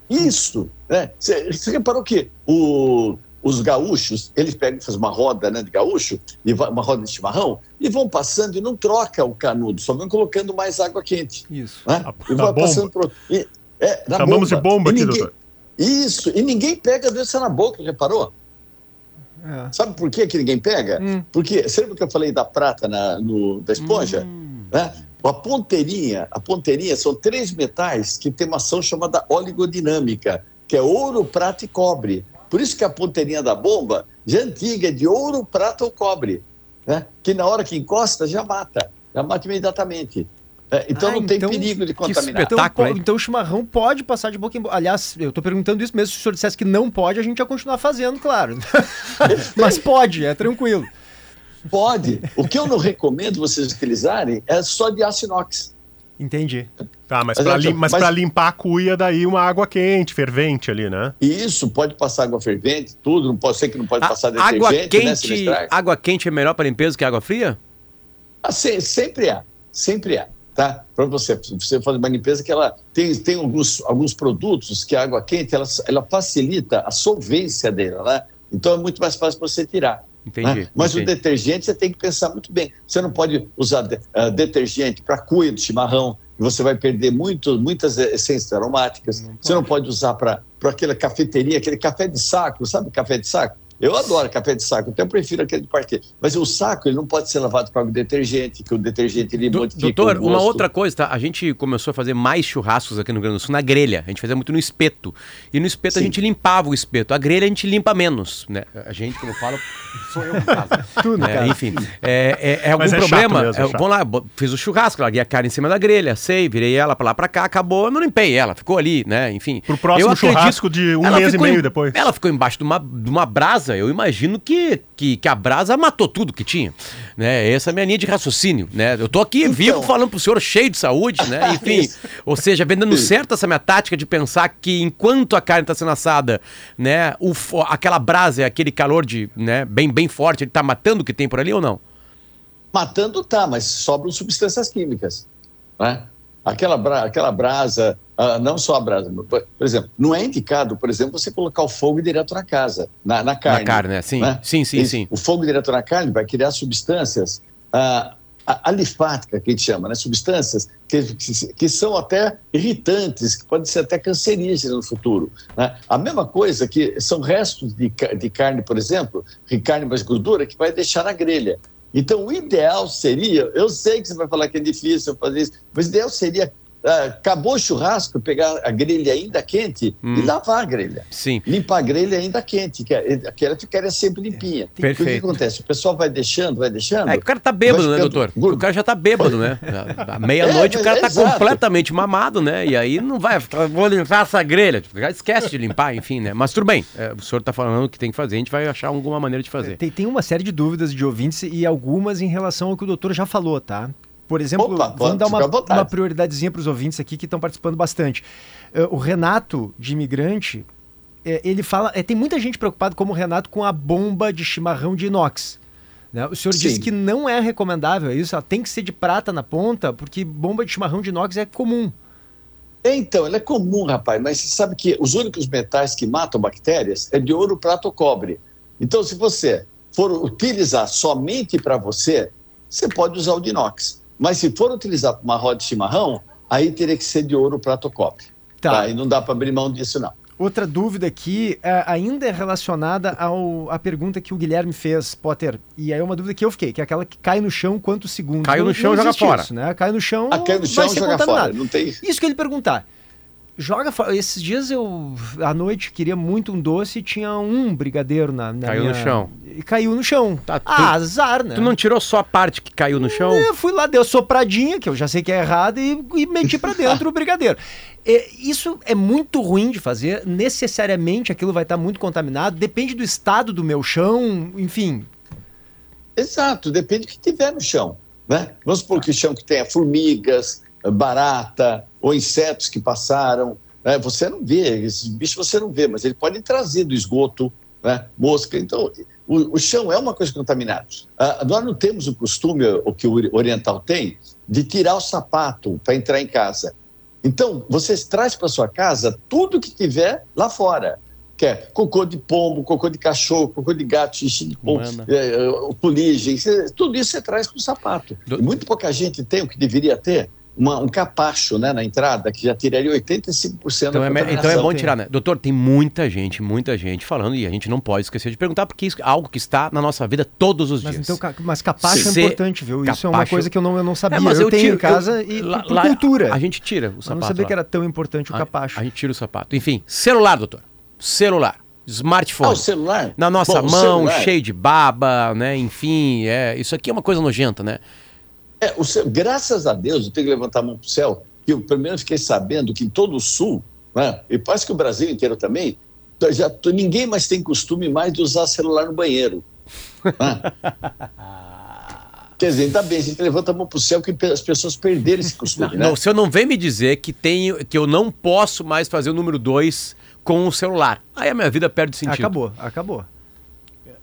Isso, né? Você reparou que o- os gaúchos, eles pegam, fazem uma roda né, de gaúcho, e vai- uma roda de chimarrão, e vão passando e não troca o canudo, só vão colocando mais água quente. Isso. Né? A- e a vai bomba. passando pro, e, é, na Chamamos de bomba E aqui, ninguém- doutor. Isso, e ninguém pega a doença na boca, reparou? É. Sabe por que, que ninguém pega? Hum. Porque, você lembra que eu falei da prata na, no- da esponja? Hum. né? A ponteirinha, a ponteirinha são três metais que têm uma ação chamada oligodinâmica, que é ouro, prata e cobre. Por isso que a ponteirinha da bomba, já antiga, é de ouro, prata ou cobre, né? que na hora que encosta já mata, já mata imediatamente. É, então Ah, não tem então- perigo de contaminar. espetáculo. Então, então o chimarrão pode passar de boca em boca. Aliás, eu tô perguntando isso mesmo. Se o senhor dissesse que não pode, a gente ia continuar fazendo, claro. Mas pode, é tranquilo. Pode. O que eu não recomendo vocês utilizarem é só de aço inox. Entendi. Tá, mas Edson, lim- mas limpar a cuia, daí uma água quente, fervente ali, né? Isso pode passar água fervente, tudo. Não pode ser que não pode A- passar água detergente, né? se não quente, estraga. água quente é melhor para limpeza que água fria? Ah, se- sempre há, sempre há, tá? Para você, você fazer uma limpeza que ela tem, tem alguns, alguns produtos que a água quente ela, ela facilita a solvência dela, né? Então é muito mais fácil para você tirar. Entendi. né? Mas o entendi. detergente você tem que pensar muito bem. Você não pode usar ah, detergente para cuia do chimarrão, você vai perder muito, muitas essências aromáticas. você não pode usar para aquela cafeteria, aquele café de saco, sabe café de saco? Eu adoro café de saco, até eu prefiro aquele de parquet. Mas o saco ele não pode ser lavado com água detergente, que o detergente ele Du- modifica Doutor, o uma outra coisa, tá? A gente começou a fazer mais churrascos aqui no Rio Grande do Sul na grelha. A gente fazia muito no espeto. E no espeto a Sim. gente limpava o espeto. A grelha a gente limpa menos, né? A gente, como eu falo, sou eu no caso. Tudo, É, cara. enfim, é, é- é algum Mas é chato problema? mesmo, é vamos lá, fiz o churrasco, larguei a carne em cima da grelha, sei, virei ela pra lá pra cá, acabou, eu não limpei ela, ficou ali, né? Enfim. Pro próximo Eu acredito- churrasco de um mês e meio em- depois. Ela ficou embaixo de uma, de uma brasa, eu imagino que, que, que a brasa matou tudo que tinha. Né? Essa é a minha linha de raciocínio, né? Eu tô aqui vivo falando pro senhor cheio de saúde, né? Enfim, ou seja, vem dando certo essa minha tática de pensar que enquanto a carne tá sendo assada, né, o, aquela brasa, aquele calor de, né, bem, bem forte, ele tá matando o que tem por ali ou não? Matando tá, mas sobram substâncias químicas. Né? Aquela, bra- aquela brasa, ah, não só a brasa, por exemplo, não é indicado, por exemplo, você colocar o fogo direto na casa, na, na carne. Na carne, né? Sim, né? sim, sim, Isso. sim. O fogo direto na carne vai criar substâncias ah, a- alifáticas, que a gente chama, né? substâncias que, que, que são até irritantes, que podem ser até cancerígenas no futuro. né? A mesma coisa que são restos de, de carne, por exemplo, de carne mais gordura, que vai deixar na grelha. Então, o ideal seria, eu sei que você vai falar que é difícil fazer isso, mas o ideal seria, ah, acabou o churrasco, pegar a grelha ainda quente Hum. e lavar a grelha Sim. limpar a grelha ainda quente, que, é- que ela ficaria sempre limpinha. Porque O que Perfeito. acontece? O pessoal vai deixando, vai deixando. É que o cara tá bêbado, né, doutor? gordo. O cara já tá bêbado, né? À meia-noite É, o cara tá é exato. completamente mamado, né? E aí não vai, vou limpar essa grelha. Tipo, cara esquece de limpar, enfim, né? Mas tudo bem, é, o senhor tá falando o que tem que fazer, a gente vai achar alguma maneira de fazer. Tem, tem uma série de dúvidas de ouvintes e algumas em relação ao que o doutor já falou, tá? Por exemplo, Opa, vamos pode dar uma, uma prioridadezinha para os ouvintes aqui que estão participando bastante. Eh, o Renato, de imigrante, eh, ele fala. eh, tem muita gente preocupada, como o Renato, com a bomba de chimarrão de inox. né? O senhor Sim. disse que não é recomendável isso, ela tem que ser de prata na ponta, porque bomba de chimarrão de inox é comum. Então, ela é comum, rapaz, mas você sabe que os únicos metais que matam bactérias é de ouro, prata ou cobre. Então, se você for utilizar somente para você, você pode usar o de inox. Mas se for utilizar para uma roda de chimarrão, aí teria que ser de ouro, prata ou cobre. Tá. Tá? E não dá para abrir mão disso, não. Outra dúvida aqui é, ainda é relacionada ao, à pergunta que o Guilherme fez, Potter. E aí é uma dúvida que eu fiquei, que é aquela que cai no chão quantos segundos. Caiu no Não- chão, não joga fora. Isso, né? Cai no chão, Ah, cai no chão vai ser joga contaminado. fora. Não tem. Isso que ele perguntar. Joga fora. Esses dias eu, à noite, queria muito um doce e tinha um brigadeiro na, na Caiu no minha- chão. E caiu no chão. Tá, tu- ah, azar, né? Tu não tirou só a parte que caiu no chão? Eu fui lá, deu sopradinha, que eu já sei que é errado, e, e meti pra dentro o brigadeiro. É, isso é muito ruim de fazer, necessariamente aquilo vai estar muito contaminado, depende do estado do meu chão, enfim. Exato, depende do que tiver no chão. Né? Vamos supor que o chão que tenha formigas, barata ou insetos que passaram. né? Você não vê, esses bichos você não vê, mas ele pode trazer do esgoto, né? mosca. Então, o, o chão é uma coisa contaminada. Ah, nós não temos o costume, o que o oriental tem, de tirar o sapato para entrar em casa. Então, você traz para sua casa tudo que tiver lá fora. Que é cocô de pombo, cocô de cachorro, cocô de gato, xixi de pombo, é, é, tudo isso você traz com o sapato. Do- muito pouca gente tem o que deveria ter, uma- um capacho né, na entrada, que já tiraria 85% Então da é, então é bom tirar, né? Doutor, tem muita gente, muita gente falando, e a gente não pode esquecer de perguntar, porque isso é algo que está na nossa vida todos os Mas, dias. então, mas capacho é importante, viu? Isso é uma capacho- coisa que eu não, eu não sabia. É, mas eu, tenho tiro- em casa eu- e lá- por lá- cultura. A gente tira o eu sapato. não sabia lá. que era tão importante o A- capacho. A, gente tira o sapato. Enfim, celular, doutor. Celular. Ah, Smartphone. o celular? Na nossa Bom, mão, celular- cheio de baba, né? Enfim, é, isso aqui é uma coisa nojenta, né? É, o céu- graças a Deus, eu tenho que levantar a mão para o céu, que eu pelo menos fiquei sabendo que em todo o Sul, né, e parece que o Brasil inteiro também, já, ninguém mais tem costume mais de usar celular no banheiro. Quer dizer, ainda bem, a gente levanta a mão pro céu que as pessoas perderam esse costume, Não, né? não, o senhor não vem me dizer que, tenho, que eu não posso mais fazer o número 2 com o celular. Aí a minha vida perde sentido. Acabou, acabou.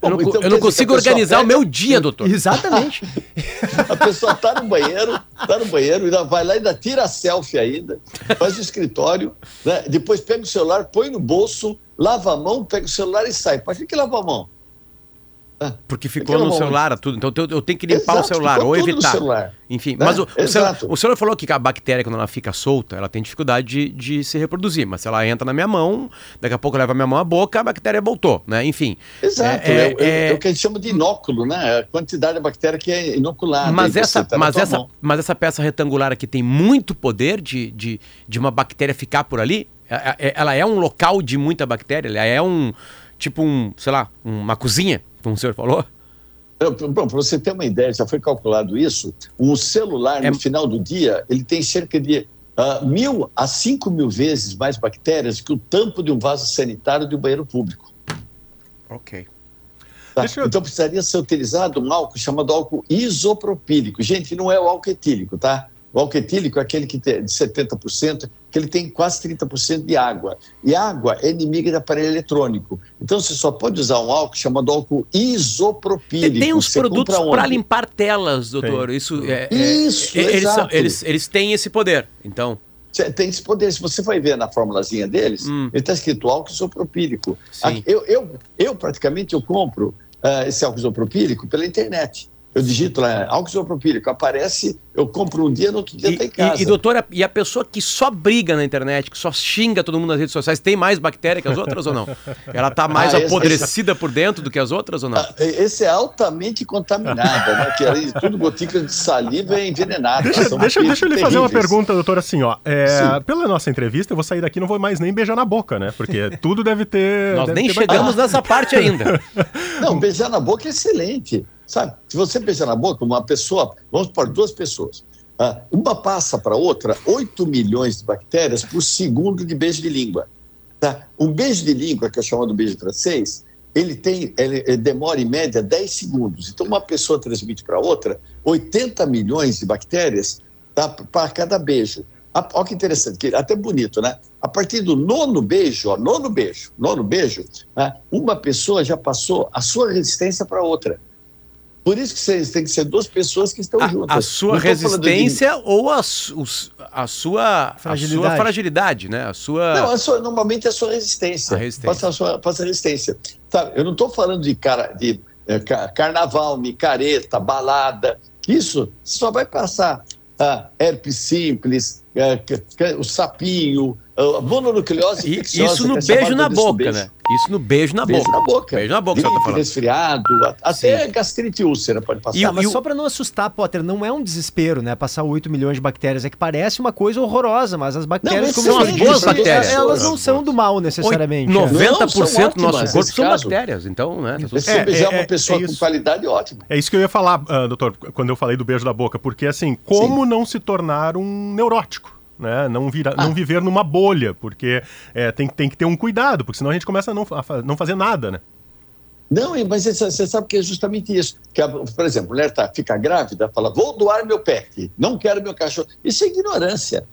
Eu não, então eu não consigo organizar o pega- meu dia, doutor. Exatamente. A pessoa tá no banheiro, tá no banheiro, ainda vai lá, ainda tira a selfie ainda, faz o escritório, né? depois pega o celular, põe no bolso, lava a mão, pega o celular e sai. Para que, que lava a mão? Porque ficou no é bom. celular tudo. Então eu eu tenho que limpar o Exato, celular ficou ou no evitar. celular. Enfim, Né? mas o, o, Exato. o senhor falou que a bactéria, quando ela fica solta, ela tem dificuldade de, de se reproduzir. Mas se ela entra na minha mão, daqui a pouco leva a minha mão à boca, a bactéria voltou, né? Enfim. Exato, É, é, é, é- o que a gente chama de inóculo, né? A quantidade de bactéria que é inoculada. Mas e essa, tá mas, essa, mão. mas essa peça retangular aqui tem muito poder de, de, de uma bactéria ficar por ali? É- é- Ela é um local de muita bactéria? Ela é um, tipo um, sei lá, uma cozinha, como o senhor falou? Para você ter uma ideia, já foi calculado isso, um celular no É- final do dia, ele tem cerca de ah, mil a cinco mil vezes mais bactérias que o tampo de um vaso sanitário de um banheiro público. Ok. tá? Eu- Então precisaria ser utilizado um álcool chamado álcool isopropílico. Gente, não é o álcool etílico, tá? O álcool etílico é aquele que tem de 70%, que ele tem quase 30% de água. E água é inimiga de aparelho eletrônico. Então você só pode usar um álcool chamado álcool isopropílico. Tem, tem uns produtos para limpar telas, doutor. Isso, é, é- Isso, é- eles, são- exato. eles, eles têm esse poder, então. Tem esse poder. Se você vai ver na formulazinha deles, Hum. ele está escrito álcool isopropílico. Sim. Eu, eu, eu, praticamente, eu compro ah, esse álcool isopropílico pela internet. Eu digito lá, álcool isopropílico, aparece, eu compro um dia, no outro dia E, está em casa. e, e, doutora, e a pessoa que só briga na internet, que só xinga todo mundo nas redes sociais, tem mais bactéria que as outras ou não? Ela tá mais Ah, esse- apodrecida por dentro do que as outras ou não? Ah, Esse é altamente contaminado, né? Que além de tudo, gotículas de saliva é envenenada. Deixa, deixa, deixa eu lhe fazer uma pergunta, doutor, assim, ó. É, pela nossa entrevista, eu vou sair daqui e não vou mais nem beijar na boca, né? Porque tudo deve ter. Nós deve nem ter chegamos nessa parte ainda. Não, beijar na boca é excelente. Sabe? Se você beijar na boca, uma pessoa, vamos por duas pessoas. ah, uma passa para outra 8 milhões de bactérias por segundo de beijo de língua. Tá? Um beijo de língua, que é chamado beijo francês, ele tem, ele, ele demora em média 10 segundos. Então, uma pessoa transmite para outra 80 milhões de bactérias tá, para cada beijo. Olha que interessante, que até bonito, né? A partir do nono beijo, ó, nono beijo, nono beijo, né, uma pessoa já passou a sua resistência para outra. Por isso que vocês têm que ser duas pessoas que estão A, juntas. a sua resistência ou a, os- a sua Fragilidade. a sua fragilidade, né? A sua. Não, a sua, normalmente é a sua resistência. A resistência. Passa a sua, passa a resistência. Sabe, eu não estou falando de, cara, de ca- carnaval, micareta, balada. Isso só vai passar ah, herpes simples, ca- o sapinho, mononucleose E infecciosa, isso no é beijo na boca, beijo. né? Isso no beijo na Beijo boca. na boca. Beijo na boca, você tá Gripe, falando. resfriado, a- até gastrite e úlcera pode passar. E Tá, mas o- só pra não assustar, Potter, não é um desespero, né? Passar 8 milhões de bactérias. É que parece uma coisa horrorosa, mas as bactérias, Não, como são você as disse, boas bactérias. Elas não são do mal necessariamente. Oi, é. 90% do nosso ótimas, corpo são caso. bactérias, então, né? tá Se você beijar é, uma é pessoa com qualidade, ótimo. É isso que eu ia falar, ah, doutor, quando eu falei do beijo da boca, porque assim, como não se tornar um neurótico? Né? Não, vira, Ah. não viver numa bolha, porque é, tem, tem que ter um cuidado, porque senão a gente começa a não, a não fazer nada, né? Não, mas você sabe que é justamente isso. Que, a- por exemplo, a mulher tá, fica grávida, fala, vou doar meu pet, não quero meu cachorro. Isso é ignorância.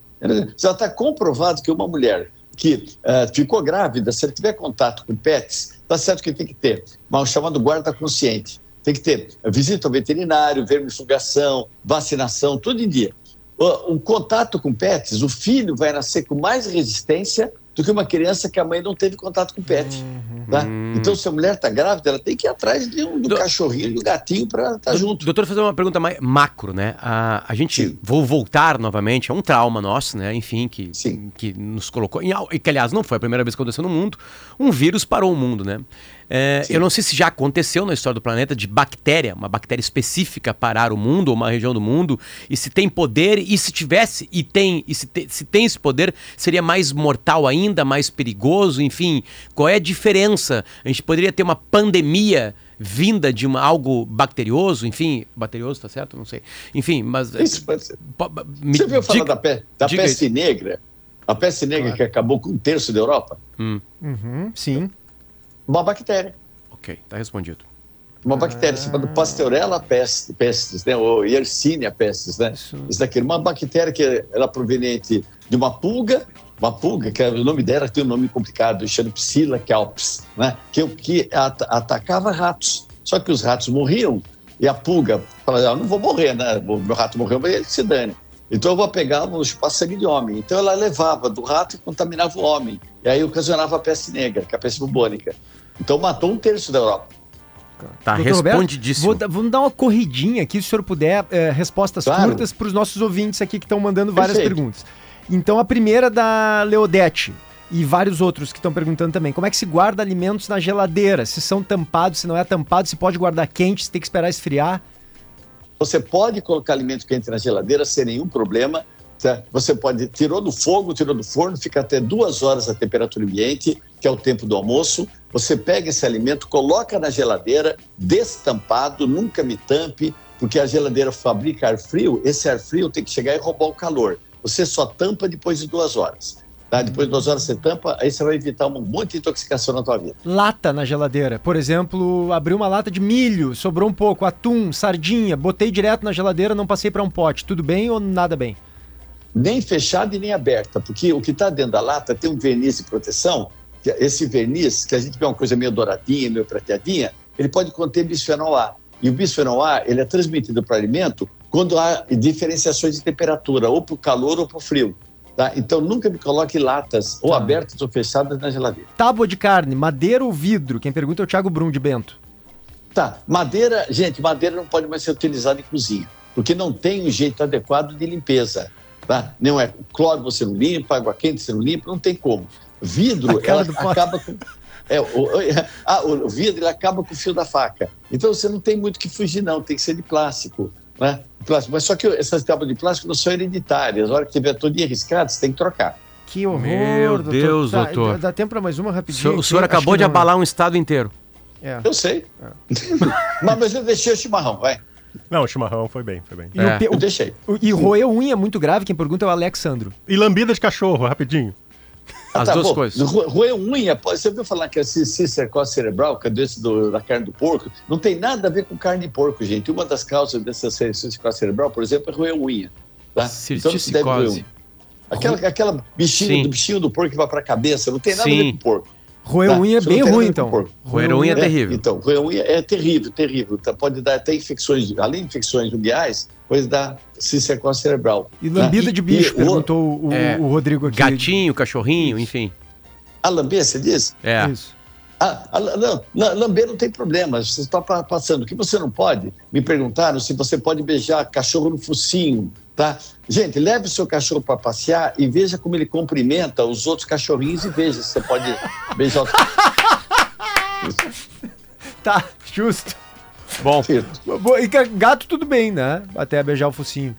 Já está comprovado que uma mulher que eh, ficou grávida, se ela tiver contato com pets, está certo que tem que ter mal chamado guarda consciente. Tem que ter visita ao veterinário, vermifugação, vacinação, tudo em dia. O, o contato com pets, o filho vai nascer com mais resistência do que uma criança que a mãe não teve contato com pet. tá? Então, se a mulher está grávida, ela tem que ir atrás de um, do Do- cachorrinho, do gatinho para estar junto. Doutor, fazer uma pergunta mais macro, né? A, a gente, Sim. vou voltar novamente, é um trauma nosso, né? Enfim, que, Sim. que nos colocou, e que aliás não foi a primeira vez que aconteceu no mundo, um vírus parou o mundo, né? É, eu não sei se já aconteceu na história do planeta de bactéria, uma bactéria específica parar o mundo, ou uma região do mundo, e se tem poder, e se tivesse, e tem, e se, te- se tem esse poder, seria mais mortal ainda, mais perigoso, enfim, qual é a diferença? A gente poderia ter uma pandemia vinda de uma, algo bacterioso, enfim, bacterioso, tá certo? Não sei. Enfim, mas... Isso pode ser. po- me Você viu falar diga- da, pe- da peste negra? A peste negra Claro. que acabou com um terço da Europa? Hum, Uhum, sim. Uma bactéria. ok, tá respondido. Uma bactéria chamada Pasteurella pestis, pestis né? ou Yersinia pestis, né? Isso. Isso daqui é uma bactéria que ela é proveniente de uma pulga, uma pulga, que é- o nome dela tem um nome complicado, chama Psila calpis, né? Que, que at- atacava ratos. Só que os ratos morriam e a pulga falava, ah, não vou morrer, né? O meu rato morreu, mas ele se dane. Então eu vou pegar, vou chupar sangue de homem. Então ela levava do rato e contaminava o homem. E aí ocasionava a peste negra, que é a peste bubônica. Então matou um terço da Europa. Tá Doutor Roberto, respondidíssimo. vou vamos dar uma corridinha aqui, se o senhor puder, é, respostas Claro. curtas para os nossos ouvintes aqui que estão mandando várias Perfeito. perguntas. Então, a primeira da Leodete e vários outros que estão perguntando também. Como é que se guarda alimentos na geladeira? Se são tampados, se não é tampado, se pode guardar quente, se tem que esperar esfriar? Você pode colocar alimento quente na geladeira sem nenhum problema. tá? Você pode, tirou do fogo, tirou do forno, fica até duas horas a temperatura ambiente, que é o tempo do almoço. Você pega esse alimento, coloca na geladeira, destampado, nunca me tampe, porque a geladeira fabrica ar frio. Esse ar frio tem que chegar e roubar o calor. Você só tampa depois de duas horas. Tá? Depois de duas horas você tampa, aí você vai evitar um monte de intoxicação na tua vida. Lata na geladeira. Por exemplo, abri uma lata de milho, sobrou um pouco, atum, sardinha, botei direto na geladeira, não passei para um pote. Tudo bem ou nada bem? nem fechada e nem aberta, porque o que está dentro da lata tem um verniz de proteção, esse verniz, que a gente vê uma coisa meio douradinha, meio prateadinha, ele pode conter bisfenol A. E o bisfenol A, ele é transmitido para o alimento quando há diferenciações de temperatura, ou para o calor ou para o frio. Tá? Então, nunca me coloque latas ou Tá. abertas ou fechadas na geladeira. Tábua de carne, madeira ou vidro? Quem pergunta é o Thiago Brum de Bento. Tá, madeira, gente, madeira não pode mais ser utilizada em cozinha, porque não tem um jeito adequado de limpeza. Tá? Não é cloro você não limpa, água quente você não limpa, não tem como. Vidro, ela acaba com. É, o, o- ah, o vidro ele acaba com o fio da faca. Então você não tem muito que fugir, não, tem que ser de plástico. Né? Plástico. Mas só que essas tábuas de plástico não são hereditárias. A hora que tiver todo dia arriscado, você tem que trocar. Que horror, Meu doutor. Deus, Tá, doutor. Dá tempo para mais uma O rapidinho? senhor, o aqui? senhor acabou de não. abalar um estado inteiro. É. Eu sei. mas, mas eu deixei o chimarrão, vai. Não, o chimarrão foi bem, foi bem. E, É. o pe- Eu o- deixei. o- e roer unha é muito grave, quem pergunta é o Alexandro. E lambida de cachorro, rapidinho. As duas bom. coisas. Ro- Roer unha, pô, você ouviu falar que a ci- cistercose cerebral, que é doença do- da carne do porco, não tem nada a ver com carne de porco, gente. Uma das causas dessa ci- cistercose cerebral, por exemplo, é roer unha. Tá? Então não se deve roer unha. Aquela, aquela bichinho, Sim. do bichinho do porco que vai para a cabeça, não tem nada a Sim. ver com porco. Roer Tá, unha é isso não bem ruim, a então. Roer unha é terrível. Então, roer unha é terrível, terrível. Tá? Pode dar até infecções, além de infecções unguiais, pode dar cistercose cerebral. E lambida né? de bicho, o- perguntou o, É, o Rodrigo aqui. Gatinho, cachorrinho, enfim. A lamber, você diz? É. Isso. Ah, ah, não, não, lamber não tem problema, você está pa- passando. O que você não pode? Me perguntaram se você pode beijar cachorro no focinho, tá? Gente, leve o seu cachorro para passear e veja como ele cumprimenta os outros cachorrinhos e veja se você pode beijar Tá, justo. Bom, E ga- gato tudo bem, né? Até beijar o focinho.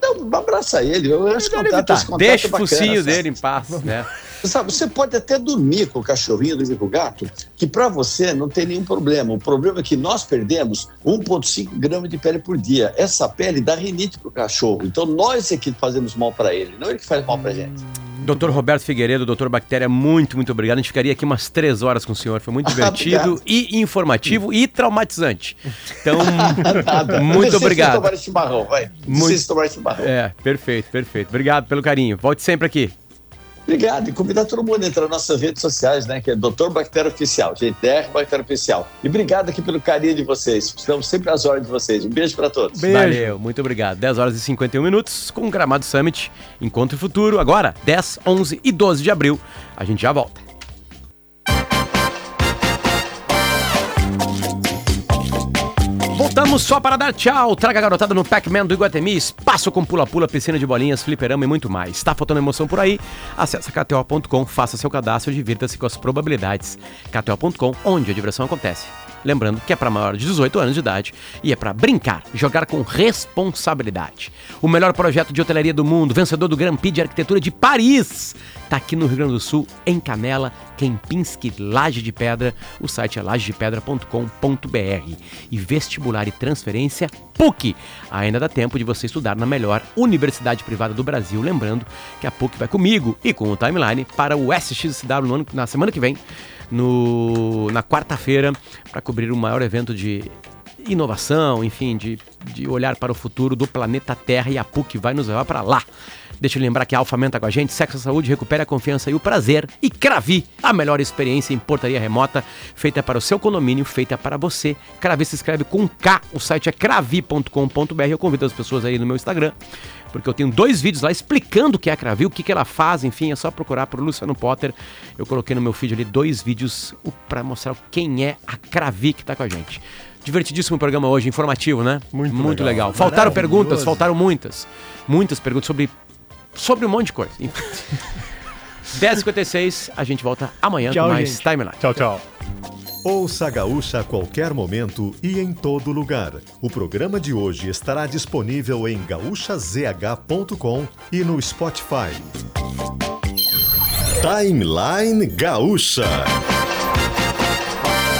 Não, abraça ele. Eu acho que esse contato deixa é o bacana, focinho sabe? dele em paz, né? Sabe, você pode até dormir com o cachorrinho, dormir com o gato, que para você não tem nenhum problema. O problema é que nós perdemos 1,5 gramas de pele por dia. Essa pele dá rinite para o cachorro. Então nós é que fazemos mal para ele, não ele que faz mal para gente. Doutor Roberto Figueiredo, doutor Bactéria, muito, muito obrigado. A gente ficaria aqui umas três horas com o senhor. Foi muito divertido e informativo e traumatizante. Então, muito obrigado. tomar chimarrão, vai. Muito- tomar chimarrão. É, perfeito, perfeito. Obrigado pelo carinho. Volte sempre aqui. Obrigado. E convidar todo mundo a entrar nas nossas redes sociais, né? Que é Doutor Bactéria Oficial, DR Bactéria Oficial. E obrigado aqui pelo carinho de vocês. Estamos sempre às ordens de vocês. Um beijo para todos. Beijo. Valeu, muito obrigado. 10 horas e 51 minutos com o Gramado Summit. Encontro futuro agora, 10, 11 e 12 de abril. A gente já volta. Voltamos só para dar tchau. Traga a garotada no Pac-Man do Iguatemi, espaço com pula-pula, piscina de bolinhas, fliperama e muito mais. Tá faltando emoção por aí? Acesse kto.com, faça seu cadastro e divirta-se com as probabilidades. kto.com, onde a diversão acontece. Lembrando que é para maior de 18 anos de idade e é para brincar, jogar com responsabilidade. O melhor projeto de hotelaria do mundo, vencedor do Grand Prix de Arquitetura de Paris, tá aqui no Rio Grande do Sul, em Canela, Kempinski, Laje de Pedra. O site é lajedepedra.com.br. E vestibular e transferência PUC. Ainda dá tempo de você estudar na melhor universidade privada do Brasil. Lembrando que a PUC vai comigo e com o Timeline para o SXSW no ano- na semana que vem, no, na quarta-feira, para cobrir o maior evento de inovação, enfim, de, de olhar para o futuro do planeta Terra e a PUC vai nos levar para lá. Deixa eu lembrar que a Alpha tá com a gente, Sexo Saúde, recupera a confiança e o prazer. E Cravi, a melhor experiência em portaria remota, feita para o seu condomínio, feita para você. Cravi se escreve com K, o site é cravi.com.br. Eu convido as pessoas aí no meu Instagram, porque eu tenho dois vídeos lá explicando o que é a Cravi, o que, que ela faz, enfim, é só procurar por Luciano Potter. Eu coloquei no meu feed ali dois vídeos para mostrar quem é a Cravi que tá com a gente. Divertidíssimo programa hoje, informativo, né? Muito Muito legal. legal. Faltaram perguntas, faltaram muitas. Muitas perguntas sobre, sobre um monte de coisa. Enfim. 10h56, a gente volta amanhã Tchau, com mais gente. Timeline. Tchau, tchau. Ouça a Gaúcha a qualquer momento e em todo lugar. O programa de hoje estará disponível em gaúchazh.com e no Spotify. Timeline Gaúcha.